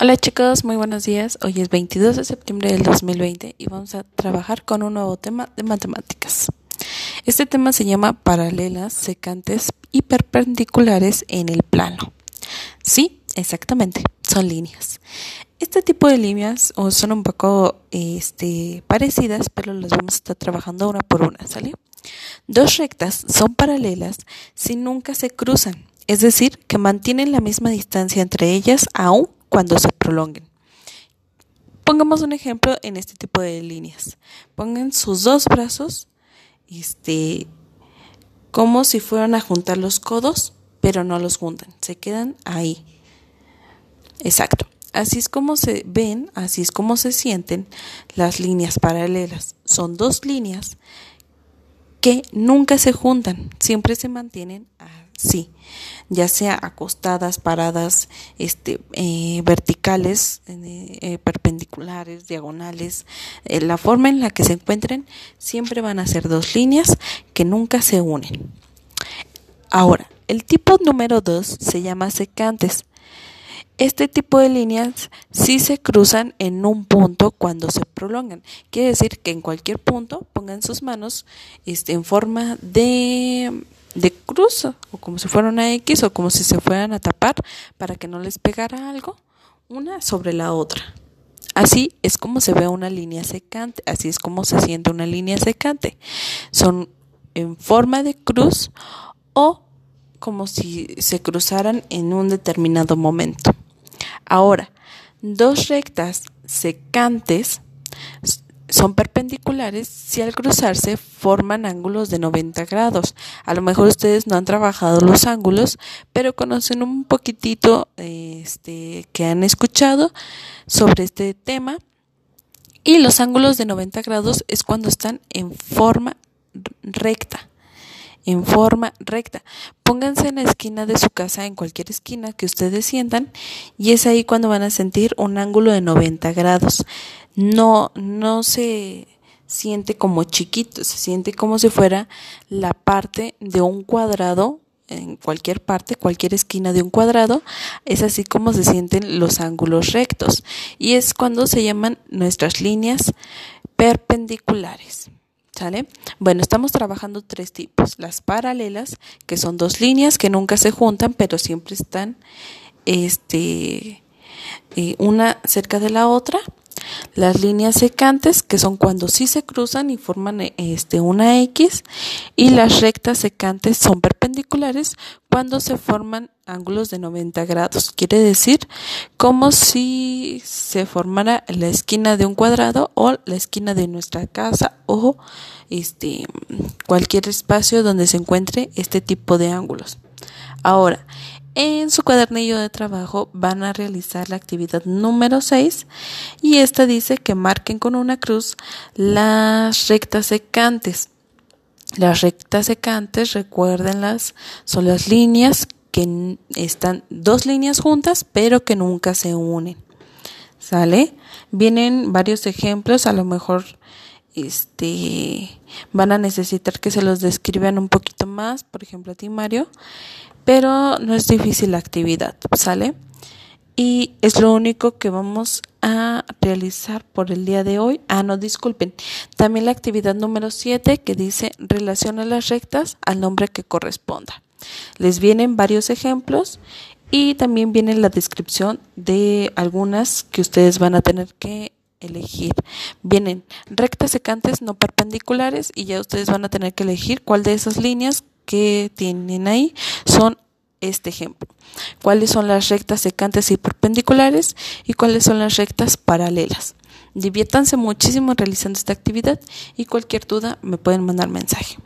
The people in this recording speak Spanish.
Hola chicos, muy buenos días. Hoy es 22 de septiembre del 2020 y vamos a trabajar con un nuevo tema de matemáticas. Este tema se llama paralelas, secantes y perpendiculares en el plano. Sí, exactamente, son líneas. Este tipo de líneas son un poco este, parecidas, pero las vamos a estar trabajando una por una, ¿sale? Dos rectas son paralelas si nunca se cruzan, es decir, que mantienen la misma distancia entre ellas aún cuando se prolonguen. Pongamos un ejemplo en este tipo de líneas. Pongan sus dos brazos este, como si fueran a juntar los codos, pero no los juntan, se quedan ahí. Exacto. Así es como se ven, así es como se sienten las líneas paralelas. Son dos líneas que nunca se juntan, siempre se mantienen sí, ya sea acostadas, paradas, este, eh, verticales, eh, perpendiculares, diagonales, eh, la forma en la que se encuentren, siempre van a ser dos líneas que nunca se unen. Ahora, el tipo número dos se llama secantes. Este tipo de líneas sí se cruzan en un punto cuando se prolongan. Quiere decir que en cualquier punto pongan sus manos este, en forma de de cruz o como si fuera una X o como si se fueran a tapar para que no les pegara algo una sobre la otra. Así es como se ve una línea secante, así es como se siente una línea secante. Son en forma de cruz o como si se cruzaran en un determinado momento. Ahora, dos rectas secantes son perpendiculares si al cruzarse forman ángulos de 90 grados. A lo mejor ustedes no han trabajado los ángulos, pero conocen un poquitito este, que han escuchado sobre este tema. Y los ángulos de 90 grados es cuando están en forma recta en forma recta. Pónganse en la esquina de su casa, en cualquier esquina que ustedes sientan, y es ahí cuando van a sentir un ángulo de 90 grados no, no se siente como chiquito, se siente como si fuera la parte de un cuadrado en cualquier parte, cualquier esquina de un cuadrado, es así como se sienten los ángulos rectos y es cuando se llaman nuestras líneas perpendiculares. Bueno, estamos trabajando tres tipos. Las paralelas, que son dos líneas que nunca se juntan, pero siempre están este, eh, una cerca de la otra las líneas secantes, que son cuando sí se cruzan y forman este, una X, y las rectas secantes son perpendiculares cuando se forman ángulos de 90 grados. Quiere decir como si se formara la esquina de un cuadrado o la esquina de nuestra casa o este, cualquier espacio donde se encuentre este tipo de ángulos. Ahora, en su cuadernillo de trabajo van a realizar la actividad número 6 y esta dice que marquen con una cruz las rectas secantes. Las rectas secantes, recuérdenlas, son las líneas que están dos líneas juntas pero que nunca se unen. ¿Sale? Vienen varios ejemplos, a lo mejor este van a necesitar que se los describan un poquito más, por ejemplo a ti Mario, pero no es difícil la actividad, ¿sale? Y es lo único que vamos a realizar por el día de hoy. Ah, no, disculpen. También la actividad número 7 que dice relaciona las rectas al nombre que corresponda. Les vienen varios ejemplos y también viene la descripción de algunas que ustedes van a tener que elegir. Vienen rectas secantes no perpendiculares y ya ustedes van a tener que elegir cuál de esas líneas que tienen ahí son este ejemplo. ¿Cuáles son las rectas secantes y perpendiculares y cuáles son las rectas paralelas? Diviértanse muchísimo realizando esta actividad y cualquier duda me pueden mandar mensaje.